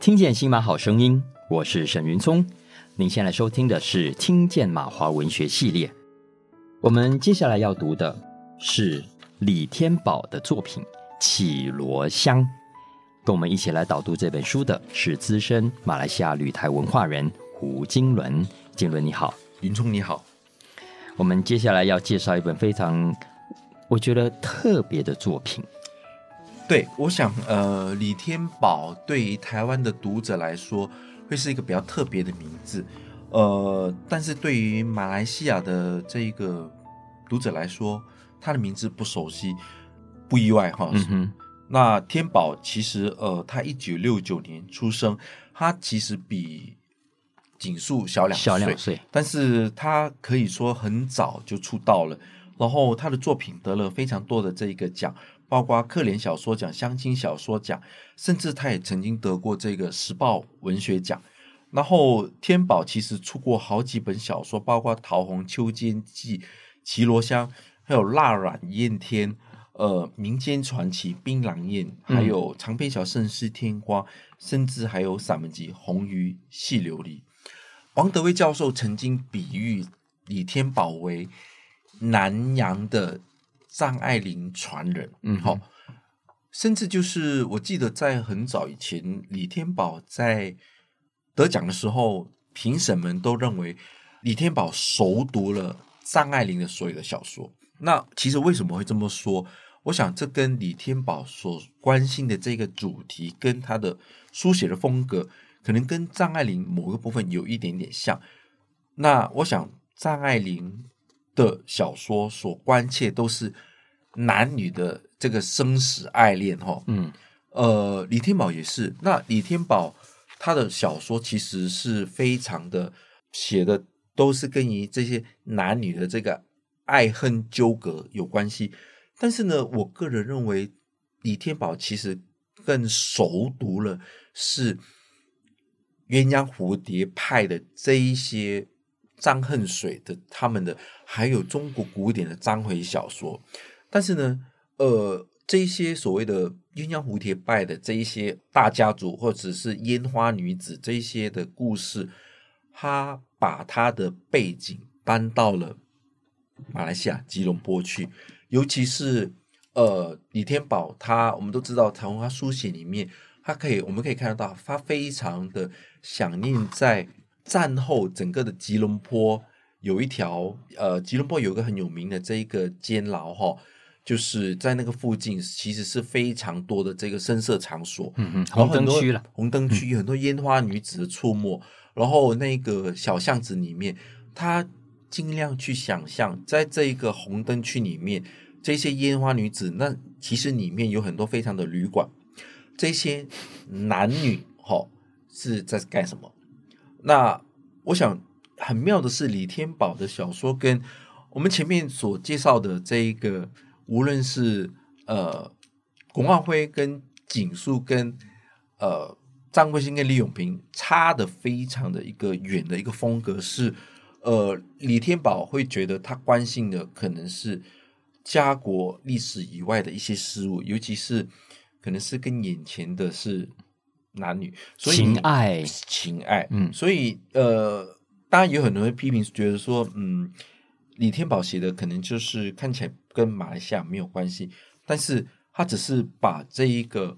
听见新马好声音，我是沈云聪。您现在收听的是《听见马华文学系列》。我们接下来要读的是李天宝的作品《�绮罗香》。跟我们一起来导读这本书的是资深马来西亚旅台文化人胡金伦。金伦你好，云聪你好。我们接下来要介绍一本非常我觉得特别的作品。对，我想，呃，李天宝对于台湾的读者来说，会是一个比较特别的名字，呃，但是对于马来西亚的这一个读者来说，他的名字不熟悉，不意外哈。嗯哼。那天宝其实，呃，他一九六九年出生，他其实比景树小两岁，小两岁，但是他可以说很早就出道了，然后他的作品得了非常多的这一个奖。包括课连小说奖、乡亲小说奖，甚至他也曾经得过这个时报文学奖。然后天宝其实出过好几本小说，包括《桃红秋间记》、《绮罗香》，还有《蜡染焰天》、呃，《民间传奇》、《槟榔宴》，还有长篇小说《盛世天花》，甚至还有散文集《红鱼细琉璃》。王德威教授曾经比喻李天宝为南洋的。张爱玲传人，嗯，好，甚至就是我记得在很早以前，李天宝在得奖的时候，评审们都认为李天宝熟读了张爱玲的所有的小说。那其实为什么会这么说？我想这跟李天宝所关心的这个主题，跟他的书写的风格，可能跟张爱玲某个部分有一点点像。那我想张爱玲。的小说所关切都是男女的这个生死爱恋哈，嗯，呃，李天宝也是。那李天宝他的小说其实是非常的写的都是跟于这些男女的这个爱恨纠葛有关系。但是呢，我个人认为李天宝其实更熟读了是鸳鸯蝴蝶派的这一些。张恨水的他们的，还有中国古典的章回小说，但是呢，呃，这些所谓的鸳鸯蝴蝶派的这一些大家族，或者是烟花女子这一些的故事，他把他的背景搬到了马来西亚吉隆坡去，尤其是呃李天宝，他我们都知道，从他书写里面，他可以我们可以看得到，他非常的想念在。战后，整个的吉隆坡有一条呃，吉隆坡有一个很有名的这一个监牢哈，就是在那个附近，其实是非常多的这个声色场所，嗯嗯，红灯区了，红灯区很多烟花女子的出没，嗯、然后那个小巷子里面，他尽量去想象，在这一个红灯区里面，这些烟花女子，那其实里面有很多非常的旅馆，这些男女哈是在干什么？那我想很妙的是，李天宝的小说跟我们前面所介绍的这一个，无论是呃龚望辉跟景树跟呃张贵兴跟李永平，差的非常的一个远的一个风格是，呃李天宝会觉得他关心的可能是家国历史以外的一些事物，尤其是可能是跟眼前的是。男女，所以情爱，情爱，嗯，所以呃，当然有很多人批评，觉得说，嗯，李天宝写的可能就是看起来跟马来西亚没有关系，但是他只是把这一个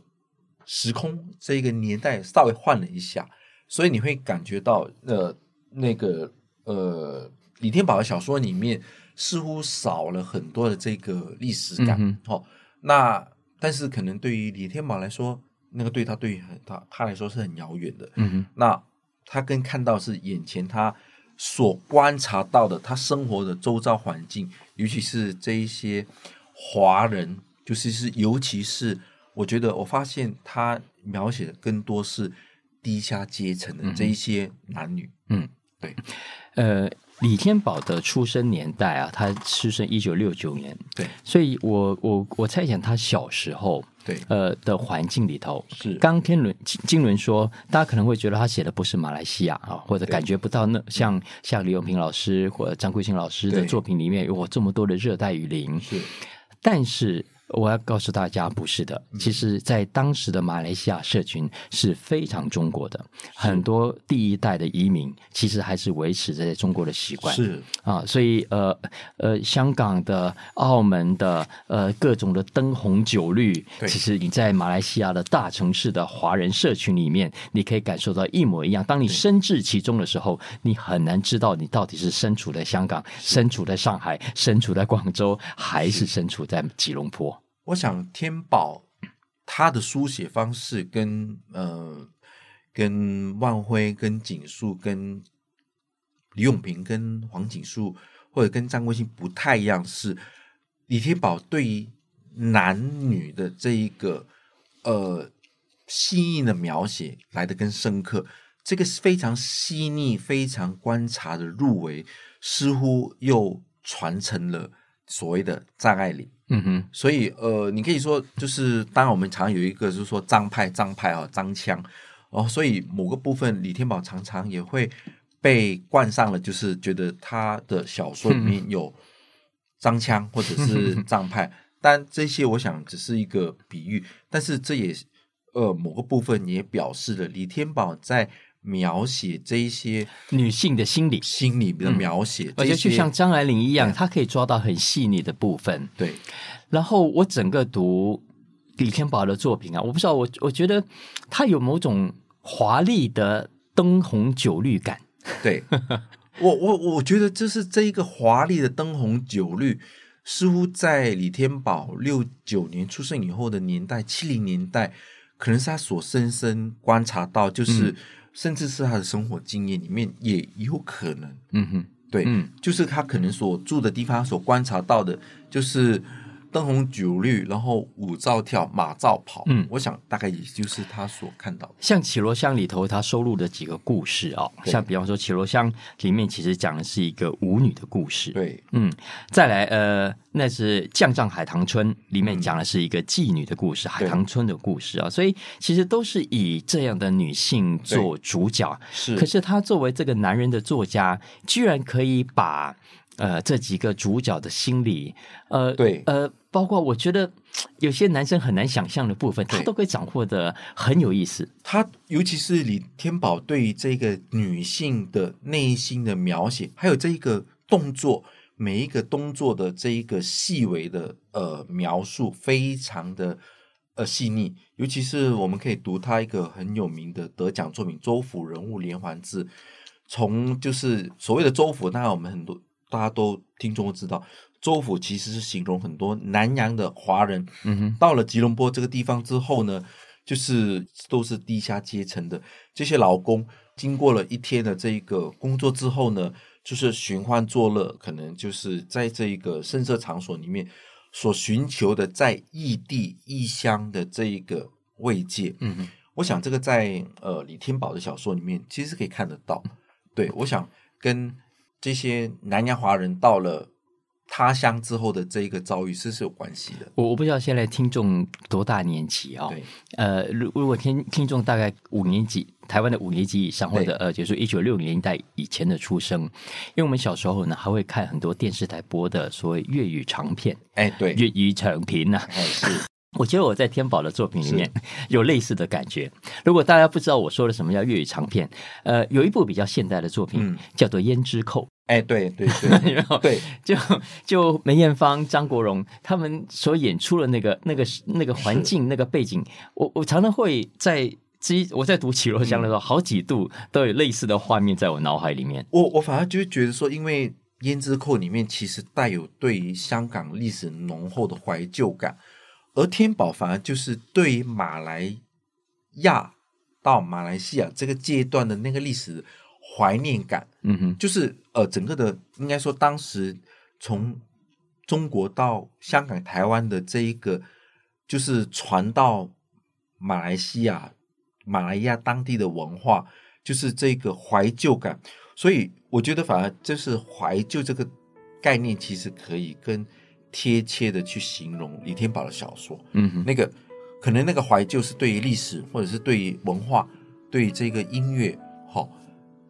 时空、这一个年代稍微换了一下，所以你会感觉到，呃，那个呃，李天宝的小说里面似乎少了很多的这个历史感，嗯，哦，那但是可能对于李天宝来说。那个对他对他他来说是很遥远的，嗯哼，那他更看到是眼前他所观察到的他生活的周遭环境，尤其是这一些华人，就是是尤其是我觉得我发现他描写的更多是低下阶层的这一些男女，嗯，对，呃。李天宝的出生年代啊，他出生一九六九年，对，所以我我我猜想他小时候，对，呃的环境里头是。刚天伦金伦说，大家可能会觉得他写的不是马来西亚啊，或者感觉不到那像像李永平老师或者张桂兴老师的作品里面有这么多的热带雨林，是。但是我要告诉大家，不是的。嗯、其实，在当时的马来西亚社群是非常中国的，很多第一代的移民其实还是维持着在中国的习惯。是啊，所以呃呃，香港的、澳门的呃各种的灯红酒绿，其实你在马来西亚的大城市的华人社群里面，你可以感受到一模一样。当你身置其中的时候，你很难知道你到底是身处在香港、身处在上海、身处在广州，还是身处在吉隆坡。我想天宝他的书写方式跟呃跟万辉、跟景树、跟李永平、跟黄锦树或者跟张贵兴不太一样，是李天宝对于男女的这一个呃细腻的描写来得更深刻，这个非常细腻、非常观察的入围，似乎又传承了所谓的张爱玲。嗯哼，所以呃，你可以说就是，当然我们常有一个就是说张派、张派啊、张腔哦，所以某个部分李天宝常常也会被冠上了，就是觉得他的小说里面有张腔或者是 张派，但这些我想只是一个比喻，但是这也呃某个部分也表示了李天宝在。描写这一些女性的心理、心理的描写，嗯、而且就像张爱玲一样，她可以抓到很细腻的部分。对，然后我整个读李天宝的作品啊，我不知道我我觉得他有某种华丽的灯红酒绿感。对，我我我觉得就是这一个华丽的灯红酒绿，似乎在李天宝六九年出生以后的年代，七零年代，可能是他所深深观察到，就是。嗯甚至是他的生活经验里面也有可能，嗯哼，对，嗯，就是他可能所住的地方所观察到的，就是。灯红酒绿，然后舞照跳，马照跑。嗯，我想大概也就是他所看到的。像《绮罗香》里头，他收录的几个故事哦，像比方说《绮罗香》里面其实讲的是一个舞女的故事。对，嗯，再来呃，那是《将将海棠春》里面讲的是一个妓女的故事，嗯、海棠春的故事啊。所以其实都是以这样的女性做主角。是，可是他作为这个男人的作家，居然可以把。呃，这几个主角的心理，呃，对，呃，包括我觉得 有些男生很难想象的部分，他都可以掌握的很有意思。他尤其是李天宝对于这个女性的内心的描写，还有这一个动作，每一个动作的这一个细微的呃描述，非常的呃细腻。尤其是我们可以读他一个很有名的得奖作品《周府人物连环志》，从就是所谓的周府，当然我们很多。大家都听众都知道，州府其实是形容很多南洋的华人，嗯哼，到了吉隆坡这个地方之后呢，就是都是低下阶层的。这些劳工，经过了一天的这个工作之后呢，就是寻欢作乐，可能就是在这一个声色场所里面所寻求的在异地异乡的这一个慰藉，嗯哼，我想这个在呃李天宝的小说里面其实可以看得到，对，我想跟。这些南洋华人到了他乡之后的这一个遭遇，是是有关系的。我我不知道现在听众多大年纪啊、哦？对，呃，如如果听听众大概五年级，台湾的五年级以上，或者呃，就是一九六零年代以前的出生，因为我们小时候呢，还会看很多电视台播的所谓粤语长片，哎，对，粤语长片呐、啊，哎是。我觉得我在天宝的作品里面 有类似的感觉。如果大家不知道我说的什么叫粤语长片，呃，有一部比较现代的作品、嗯、叫做《胭脂扣》。哎，对对对，然后对，就就梅艳芳、张国荣他们所演出的那个那个那个环境、那个背景，我我常常会在之我在读《绮罗香》的时候，好几度都有类似的画面在我脑海里面。我我反而就觉得说，因为《胭脂扣》里面其实带有对于香港历史浓厚的怀旧感。而天宝反而就是对于马来亚到马来西亚这个阶段的那个历史怀念感，嗯哼，就是呃整个的应该说当时从中国到香港、台湾的这一个，就是传到马来西亚、马来亚当地的文化，就是这个怀旧感。所以我觉得反而就是怀旧这个概念，其实可以更。贴切的去形容李天宝的小说，嗯哼，那个可能那个怀旧是对于历史，或者是对于文化，对于这个音乐，好，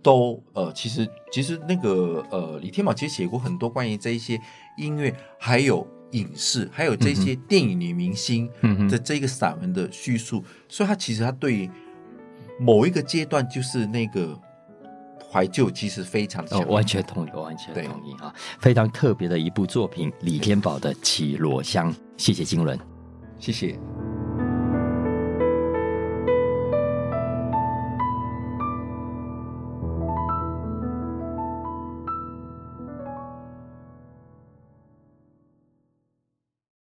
都呃，其实其实那个呃，李天宝其实写过很多关于这一些音乐，还有影视，还有这些电影女明星的这个散文的叙述，嗯、所以他其实他对某一个阶段就是那个怀旧，其实非常的、哦。完全同意，完全同意啊！非常特别的一部作品，李天宝的《绮罗香》。谢谢金伦，谢谢。